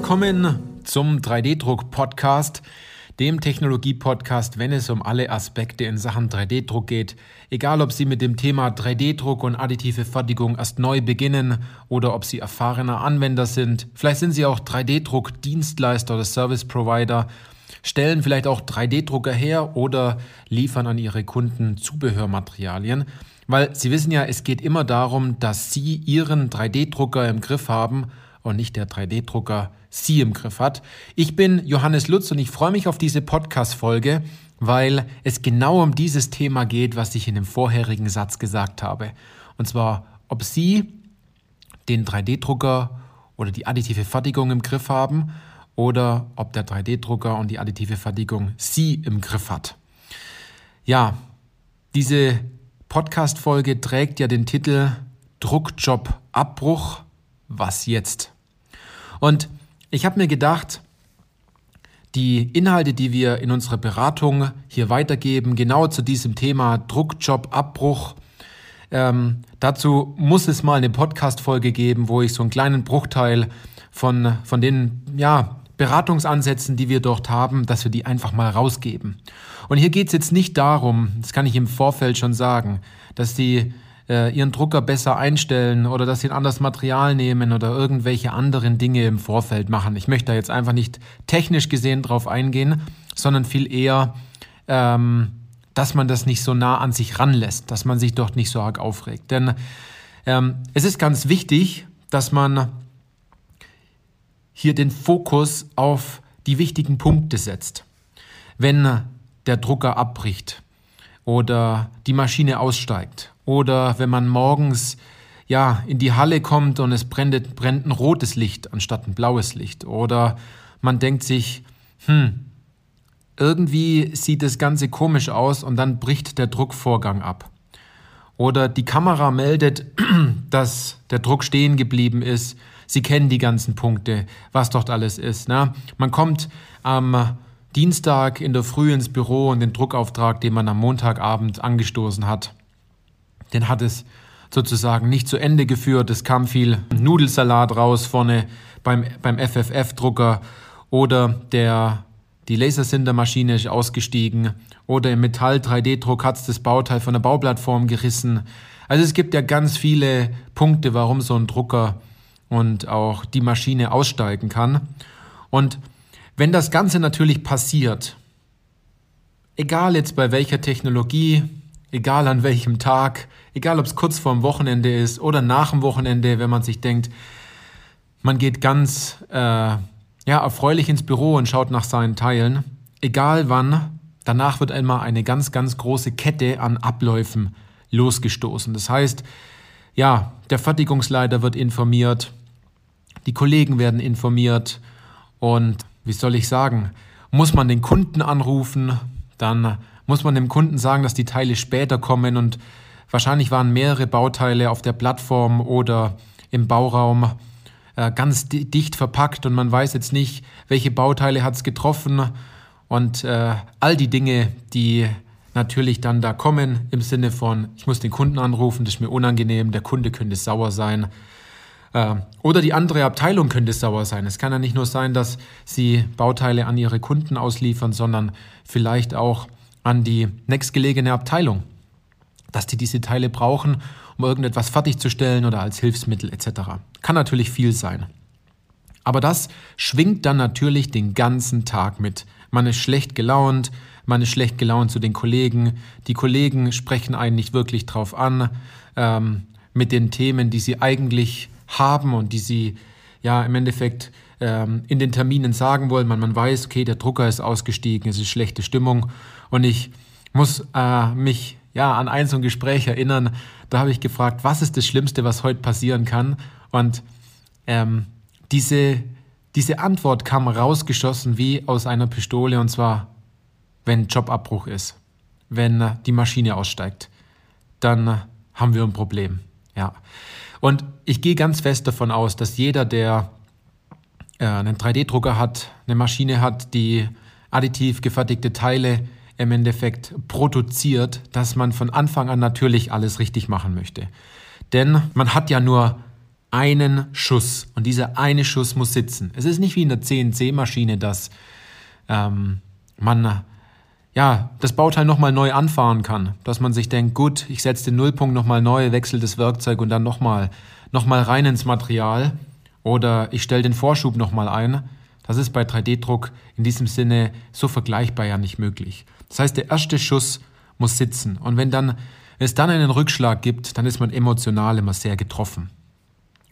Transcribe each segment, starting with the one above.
Willkommen zum 3D-Druck-Podcast, dem Technologie-Podcast, wenn es um alle Aspekte in Sachen 3D-Druck geht. Egal, ob Sie mit dem Thema 3D-Druck und additive Fertigung erst neu beginnen oder ob Sie erfahrener Anwender sind. Vielleicht sind Sie auch 3D-Druck-Dienstleister oder Service-Provider, stellen vielleicht auch 3D-Drucker her oder liefern an Ihre Kunden Zubehörmaterialien. Weil Sie wissen ja, es geht immer darum, dass Sie Ihren 3D-Drucker im Griff haben und nicht der 3D-Drucker Sie im Griff hat. Ich bin Johannes Lutz und ich freue mich auf diese Podcast-Folge, weil es genau um dieses Thema geht, was ich in dem vorherigen Satz gesagt habe. Und zwar, ob Sie den 3D-Drucker oder die additive Fertigung im Griff haben oder ob der 3D-Drucker und die additive Fertigung Sie im Griff hat. Ja, diese Podcast-Folge trägt ja den Titel Druckjob Abbruch. Was jetzt? Und ich habe mir gedacht, die Inhalte, die wir in unserer Beratung hier weitergeben, genau zu diesem Thema Druckjob Abbruch, ähm, dazu muss es mal eine Podcast-Folge geben, wo ich so einen kleinen Bruchteil von, von den ja, Beratungsansätzen, die wir dort haben, dass wir die einfach mal rausgeben. Und hier geht es jetzt nicht darum, das kann ich im Vorfeld schon sagen, dass die äh, ihren Drucker besser einstellen oder dass sie ein anderes Material nehmen oder irgendwelche anderen Dinge im Vorfeld machen. Ich möchte da jetzt einfach nicht technisch gesehen drauf eingehen, sondern viel eher, ähm, dass man das nicht so nah an sich ranlässt, dass man sich dort nicht so arg aufregt. Denn ähm, es ist ganz wichtig, dass man hier den Fokus auf die wichtigen Punkte setzt. Wenn der Drucker abbricht oder die Maschine aussteigt oder wenn man morgens ja in die Halle kommt und es brennt, brennt ein rotes Licht anstatt ein blaues Licht oder man denkt sich, hm, irgendwie sieht das Ganze komisch aus und dann bricht der Druckvorgang ab. Oder die Kamera meldet, dass der Druck stehen geblieben ist. Sie kennen die ganzen Punkte, was dort alles ist. Ne? Man kommt am Dienstag in der Früh ins Büro und den Druckauftrag, den man am Montagabend angestoßen hat, den hat es sozusagen nicht zu Ende geführt. Es kam viel Nudelsalat raus vorne beim, beim FFF-Drucker oder der, die Lasersintermaschine ist ausgestiegen oder im Metall-3D-Druck hat es das Bauteil von der Bauplattform gerissen. Also es gibt ja ganz viele Punkte, warum so ein Drucker und auch die Maschine aussteigen kann. Und wenn das Ganze natürlich passiert, egal jetzt bei welcher Technologie, egal an welchem Tag, egal ob es kurz vorm Wochenende ist oder nach dem Wochenende, wenn man sich denkt, man geht ganz äh, ja, erfreulich ins Büro und schaut nach seinen Teilen, egal wann, danach wird einmal eine ganz, ganz große Kette an Abläufen losgestoßen. Das heißt, ja, der Fertigungsleiter wird informiert, die Kollegen werden informiert und wie soll ich sagen, muss man den Kunden anrufen, dann muss man dem Kunden sagen, dass die Teile später kommen und wahrscheinlich waren mehrere Bauteile auf der Plattform oder im Bauraum äh, ganz dicht verpackt und man weiß jetzt nicht, welche Bauteile hat es getroffen und äh, all die Dinge, die natürlich dann da kommen im Sinne von, ich muss den Kunden anrufen, das ist mir unangenehm, der Kunde könnte sauer sein. Äh, oder die andere Abteilung könnte sauer sein. Es kann ja nicht nur sein, dass sie Bauteile an ihre Kunden ausliefern, sondern vielleicht auch an die nächstgelegene Abteilung, dass die diese Teile brauchen, um irgendetwas fertigzustellen oder als Hilfsmittel etc. Kann natürlich viel sein. Aber das schwingt dann natürlich den ganzen Tag mit. Man ist schlecht gelaunt, man ist schlecht gelaunt zu den Kollegen, die Kollegen sprechen einen nicht wirklich drauf an ähm, mit den Themen, die sie eigentlich haben und die sie ja im Endeffekt ähm, in den Terminen sagen wollen. Man, man weiß, okay, der Drucker ist ausgestiegen, es ist schlechte Stimmung und ich muss äh, mich ja an ein so ein Gespräch erinnern. Da habe ich gefragt, was ist das Schlimmste, was heute passieren kann? Und ähm, diese, diese Antwort kam rausgeschossen wie aus einer Pistole und zwar, wenn Jobabbruch ist, wenn die Maschine aussteigt, dann haben wir ein Problem. Ja. Und ich gehe ganz fest davon aus, dass jeder, der äh, einen 3D-Drucker hat, eine Maschine hat, die additiv gefertigte Teile im Endeffekt produziert, dass man von Anfang an natürlich alles richtig machen möchte. Denn man hat ja nur einen Schuss. Und dieser eine Schuss muss sitzen. Es ist nicht wie in der CNC-Maschine, dass ähm, man ja, das Bauteil nochmal neu anfahren kann. Dass man sich denkt, gut, ich setze den Nullpunkt nochmal neu, wechsle das Werkzeug und dann nochmal noch mal rein ins Material. Oder ich stelle den Vorschub nochmal ein. Das ist bei 3D-Druck in diesem Sinne so vergleichbar ja nicht möglich. Das heißt, der erste Schuss muss sitzen. Und wenn dann es dann einen Rückschlag gibt, dann ist man emotional immer sehr getroffen.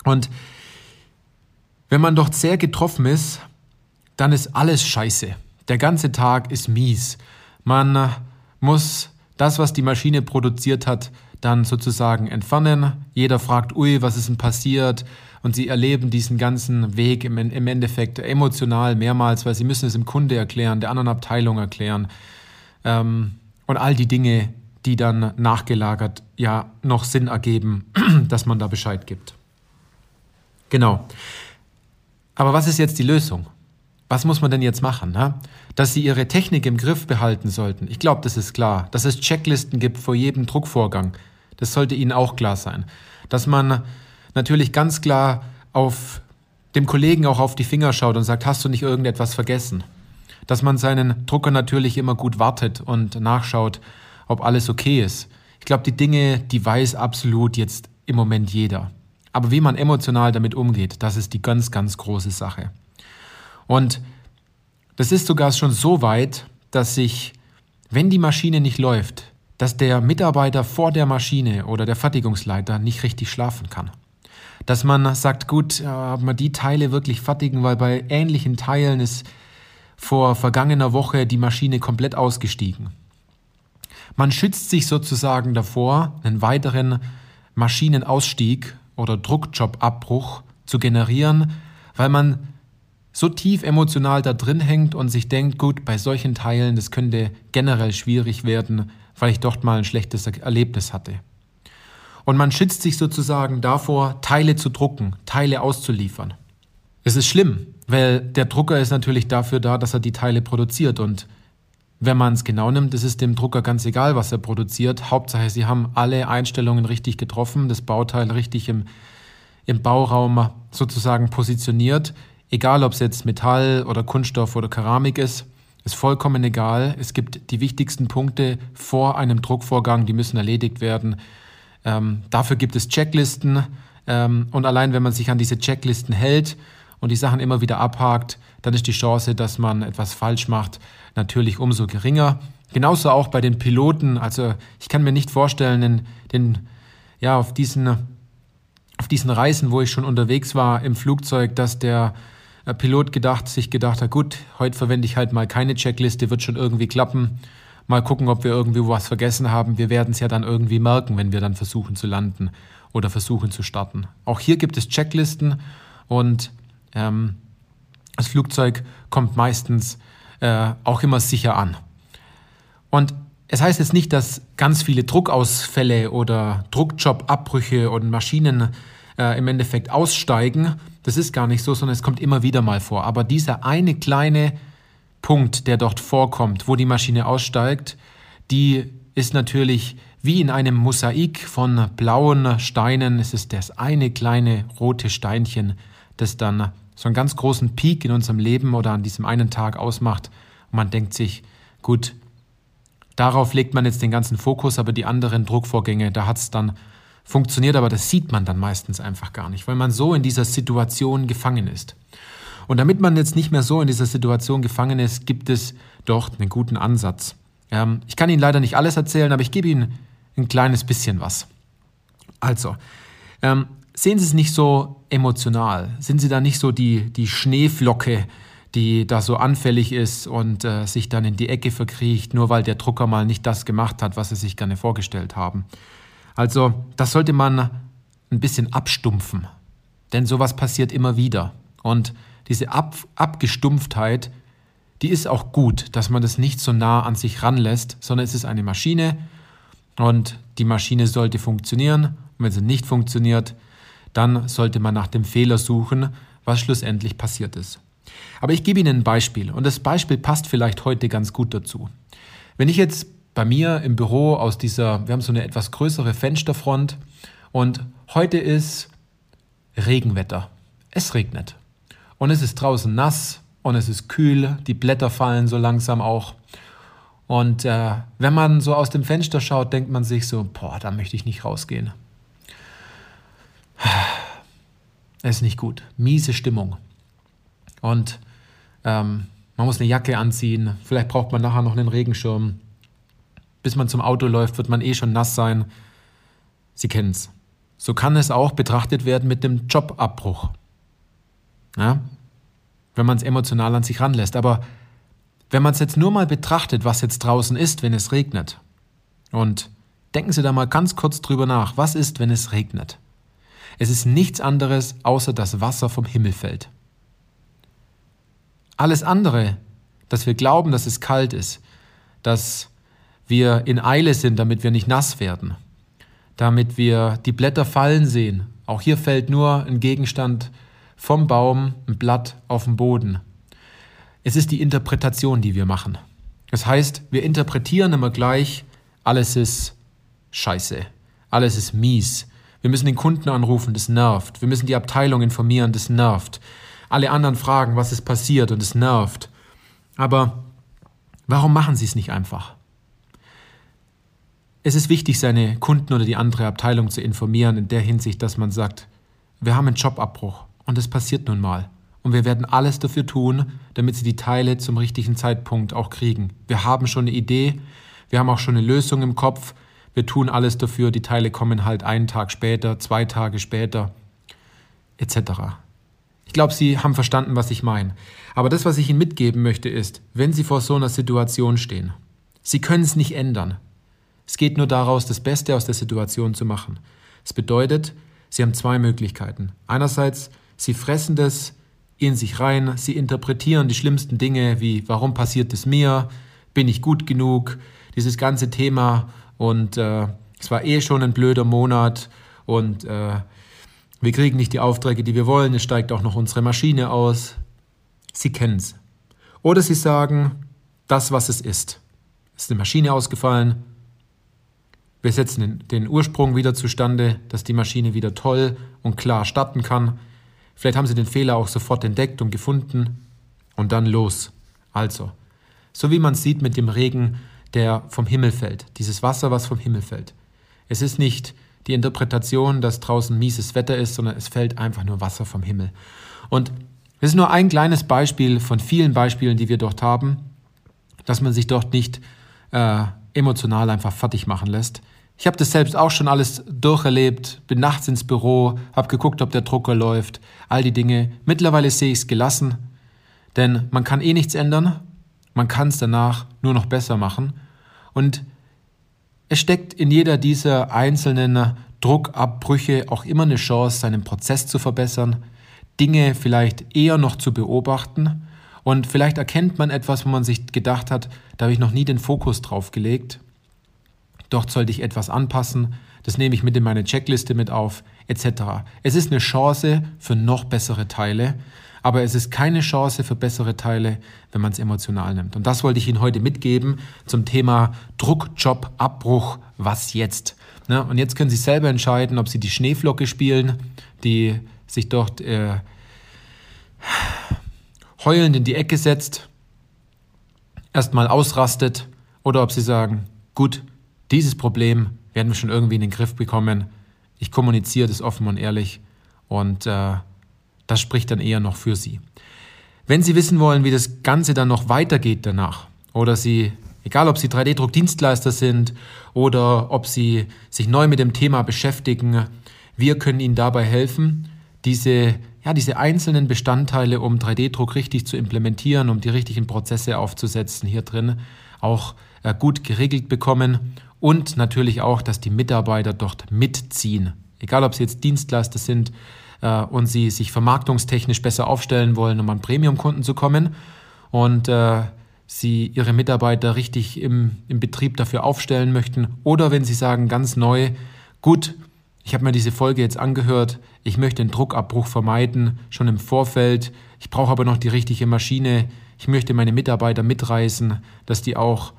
Und wenn man dort sehr getroffen ist, dann ist alles scheiße. Der ganze Tag ist mies. Man muss das, was die Maschine produziert hat, dann sozusagen entfernen. Jeder fragt, ui, was ist denn passiert? Und sie erleben diesen ganzen Weg im Endeffekt emotional mehrmals, weil sie müssen es dem Kunde erklären, der anderen Abteilung erklären. Ähm, und all die Dinge, die dann nachgelagert ja noch Sinn ergeben, dass man da Bescheid gibt. Genau. Aber was ist jetzt die Lösung? Was muss man denn jetzt machen? Ne? Dass Sie Ihre Technik im Griff behalten sollten. Ich glaube, das ist klar. Dass es Checklisten gibt vor jedem Druckvorgang. Das sollte Ihnen auch klar sein. Dass man natürlich ganz klar auf dem Kollegen auch auf die Finger schaut und sagt, hast du nicht irgendetwas vergessen? Dass man seinen Drucker natürlich immer gut wartet und nachschaut, ob alles okay ist. Ich glaube, die Dinge, die weiß absolut jetzt im Moment jeder. Aber wie man emotional damit umgeht, das ist die ganz, ganz große Sache. Und das ist sogar schon so weit, dass sich, wenn die Maschine nicht läuft, dass der Mitarbeiter vor der Maschine oder der Fertigungsleiter nicht richtig schlafen kann. Dass man sagt, gut, ob man die Teile wirklich fertigen, weil bei ähnlichen Teilen ist vor vergangener Woche die Maschine komplett ausgestiegen. Man schützt sich sozusagen davor, einen weiteren Maschinenausstieg oder Druckjobabbruch zu generieren, weil man so tief emotional da drin hängt und sich denkt, gut, bei solchen Teilen, das könnte generell schwierig werden, weil ich dort mal ein schlechtes Erlebnis hatte. Und man schützt sich sozusagen davor, Teile zu drucken, Teile auszuliefern. Es ist schlimm, weil der Drucker ist natürlich dafür da, dass er die Teile produziert und wenn man es genau nimmt, ist es dem Drucker ganz egal, was er produziert. Hauptsache, sie haben alle Einstellungen richtig getroffen, das Bauteil richtig im, im Bauraum sozusagen positioniert. Egal, ob es jetzt Metall oder Kunststoff oder Keramik ist, ist vollkommen egal. Es gibt die wichtigsten Punkte vor einem Druckvorgang, die müssen erledigt werden. Ähm, dafür gibt es Checklisten. Ähm, und allein wenn man sich an diese Checklisten hält und die Sachen immer wieder abhakt, dann ist die Chance, dass man etwas falsch macht, natürlich umso geringer. Genauso auch bei den Piloten. Also ich kann mir nicht vorstellen, in den, ja, auf diesen, auf diesen Reisen, wo ich schon unterwegs war im Flugzeug, dass der äh, Pilot gedacht, sich gedacht hat, gut, heute verwende ich halt mal keine Checkliste, wird schon irgendwie klappen. Mal gucken, ob wir irgendwie was vergessen haben. Wir werden es ja dann irgendwie merken, wenn wir dann versuchen zu landen oder versuchen zu starten. Auch hier gibt es Checklisten und ähm, das Flugzeug kommt meistens äh, auch immer sicher an. Und es heißt jetzt nicht, dass ganz viele Druckausfälle oder Druckjobabbrüche und Maschinen äh, im Endeffekt aussteigen. Das ist gar nicht so, sondern es kommt immer wieder mal vor. Aber dieser eine kleine Punkt, der dort vorkommt, wo die Maschine aussteigt, die ist natürlich wie in einem Mosaik von blauen Steinen. Es ist das eine kleine rote Steinchen, das dann so einen ganz großen Peak in unserem Leben oder an diesem einen Tag ausmacht. Und man denkt sich, gut, darauf legt man jetzt den ganzen Fokus, aber die anderen Druckvorgänge, da hat es dann funktioniert, aber das sieht man dann meistens einfach gar nicht, weil man so in dieser Situation gefangen ist. Und damit man jetzt nicht mehr so in dieser Situation gefangen ist, gibt es dort einen guten Ansatz. Ähm, ich kann Ihnen leider nicht alles erzählen, aber ich gebe Ihnen ein kleines bisschen was. Also, ähm, sehen Sie es nicht so emotional? Sind Sie da nicht so die, die Schneeflocke, die da so anfällig ist und äh, sich dann in die Ecke verkriecht, nur weil der Drucker mal nicht das gemacht hat, was Sie sich gerne vorgestellt haben? Also, das sollte man ein bisschen abstumpfen, denn sowas passiert immer wieder. Und diese Ab Abgestumpftheit, die ist auch gut, dass man das nicht so nah an sich ranlässt, sondern es ist eine Maschine und die Maschine sollte funktionieren. Und wenn sie nicht funktioniert, dann sollte man nach dem Fehler suchen, was schlussendlich passiert ist. Aber ich gebe Ihnen ein Beispiel und das Beispiel passt vielleicht heute ganz gut dazu. Wenn ich jetzt bei mir im Büro aus dieser, wir haben so eine etwas größere Fensterfront und heute ist Regenwetter. Es regnet. Und es ist draußen nass und es ist kühl, die Blätter fallen so langsam auch. Und äh, wenn man so aus dem Fenster schaut, denkt man sich so, boah, da möchte ich nicht rausgehen. Es ist nicht gut. Miese Stimmung. Und ähm, man muss eine Jacke anziehen. Vielleicht braucht man nachher noch einen Regenschirm. Bis man zum Auto läuft, wird man eh schon nass sein. Sie kennen es. So kann es auch betrachtet werden mit dem Jobabbruch. Ja? Wenn man es emotional an sich ranlässt. Aber wenn man es jetzt nur mal betrachtet, was jetzt draußen ist, wenn es regnet, und denken Sie da mal ganz kurz drüber nach, was ist, wenn es regnet? Es ist nichts anderes, außer dass Wasser vom Himmel fällt. Alles andere, dass wir glauben, dass es kalt ist, dass wir in Eile sind, damit wir nicht nass werden, damit wir die Blätter fallen sehen. Auch hier fällt nur ein Gegenstand vom Baum, ein Blatt auf den Boden. Es ist die Interpretation, die wir machen. Das heißt, wir interpretieren immer gleich, alles ist scheiße, alles ist mies. Wir müssen den Kunden anrufen, das nervt. Wir müssen die Abteilung informieren, das nervt. Alle anderen fragen, was ist passiert und es nervt. Aber warum machen sie es nicht einfach? Es ist wichtig, seine Kunden oder die andere Abteilung zu informieren in der Hinsicht, dass man sagt, wir haben einen Jobabbruch und es passiert nun mal. Und wir werden alles dafür tun, damit sie die Teile zum richtigen Zeitpunkt auch kriegen. Wir haben schon eine Idee, wir haben auch schon eine Lösung im Kopf, wir tun alles dafür, die Teile kommen halt einen Tag später, zwei Tage später, etc. Ich glaube, Sie haben verstanden, was ich meine. Aber das, was ich Ihnen mitgeben möchte, ist, wenn Sie vor so einer Situation stehen, Sie können es nicht ändern. Es geht nur daraus, das Beste aus der Situation zu machen. Es bedeutet, Sie haben zwei Möglichkeiten. Einerseits, Sie fressen das in sich rein, Sie interpretieren die schlimmsten Dinge wie, warum passiert es mir, bin ich gut genug, dieses ganze Thema und äh, es war eh schon ein blöder Monat und äh, wir kriegen nicht die Aufträge, die wir wollen. Es steigt auch noch unsere Maschine aus. Sie kennen es. Oder Sie sagen, das, was es ist. Ist eine Maschine ausgefallen. Wir setzen den Ursprung wieder zustande, dass die Maschine wieder toll und klar starten kann. Vielleicht haben Sie den Fehler auch sofort entdeckt und gefunden. Und dann los. Also, so wie man sieht mit dem Regen, der vom Himmel fällt, dieses Wasser, was vom Himmel fällt. Es ist nicht die Interpretation, dass draußen mieses Wetter ist, sondern es fällt einfach nur Wasser vom Himmel. Und es ist nur ein kleines Beispiel von vielen Beispielen, die wir dort haben, dass man sich dort nicht äh, emotional einfach fertig machen lässt. Ich habe das selbst auch schon alles durcherlebt, bin nachts ins Büro, habe geguckt, ob der Drucker läuft, all die Dinge. Mittlerweile sehe ich es gelassen, denn man kann eh nichts ändern man kann es danach nur noch besser machen. Und es steckt in jeder dieser einzelnen Druckabbrüche auch immer eine Chance, seinen Prozess zu verbessern, Dinge vielleicht eher noch zu beobachten und vielleicht erkennt man etwas, wo man sich gedacht hat, da habe ich noch nie den Fokus drauf gelegt. Dort sollte ich etwas anpassen, das nehme ich mit in meine Checkliste mit auf, etc. Es ist eine Chance für noch bessere Teile aber es ist keine Chance für bessere Teile, wenn man es emotional nimmt. Und das wollte ich Ihnen heute mitgeben zum Thema Druck, Job, Abbruch, was jetzt? Ne? Und jetzt können Sie selber entscheiden, ob Sie die Schneeflocke spielen, die sich dort äh, heulend in die Ecke setzt, erstmal ausrastet, oder ob Sie sagen, gut, dieses Problem werden wir schon irgendwie in den Griff bekommen. Ich kommuniziere das offen und ehrlich und äh, das spricht dann eher noch für Sie. Wenn Sie wissen wollen, wie das Ganze dann noch weitergeht danach, oder Sie, egal ob Sie 3D-Druckdienstleister sind oder ob Sie sich neu mit dem Thema beschäftigen, wir können Ihnen dabei helfen, diese, ja, diese einzelnen Bestandteile, um 3D-Druck richtig zu implementieren, um die richtigen Prozesse aufzusetzen hier drin, auch äh, gut geregelt bekommen und natürlich auch, dass die Mitarbeiter dort mitziehen. Egal, ob sie jetzt Dienstleister sind, äh, und sie sich vermarktungstechnisch besser aufstellen wollen, um an Premium-Kunden zu kommen. Und äh, sie ihre Mitarbeiter richtig im, im Betrieb dafür aufstellen möchten. Oder wenn sie sagen ganz neu, gut, ich habe mir diese Folge jetzt angehört, ich möchte den Druckabbruch vermeiden, schon im Vorfeld, ich brauche aber noch die richtige Maschine, ich möchte meine Mitarbeiter mitreißen, dass die auch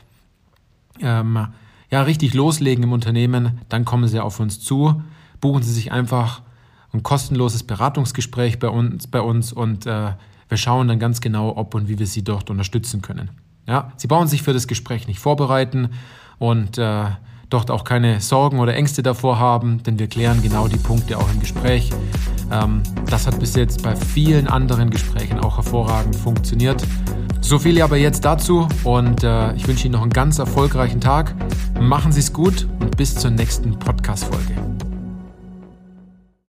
ähm, ja, richtig loslegen im Unternehmen, dann kommen sie auf uns zu, buchen sie sich einfach ein kostenloses Beratungsgespräch bei uns, bei uns und äh, wir schauen dann ganz genau, ob und wie wir Sie dort unterstützen können. Ja, Sie brauchen sich für das Gespräch nicht vorbereiten und äh, dort auch keine Sorgen oder Ängste davor haben, denn wir klären genau die Punkte auch im Gespräch. Ähm, das hat bis jetzt bei vielen anderen Gesprächen auch hervorragend funktioniert. So viel aber jetzt dazu und äh, ich wünsche Ihnen noch einen ganz erfolgreichen Tag. Machen Sie es gut und bis zur nächsten Podcast-Folge.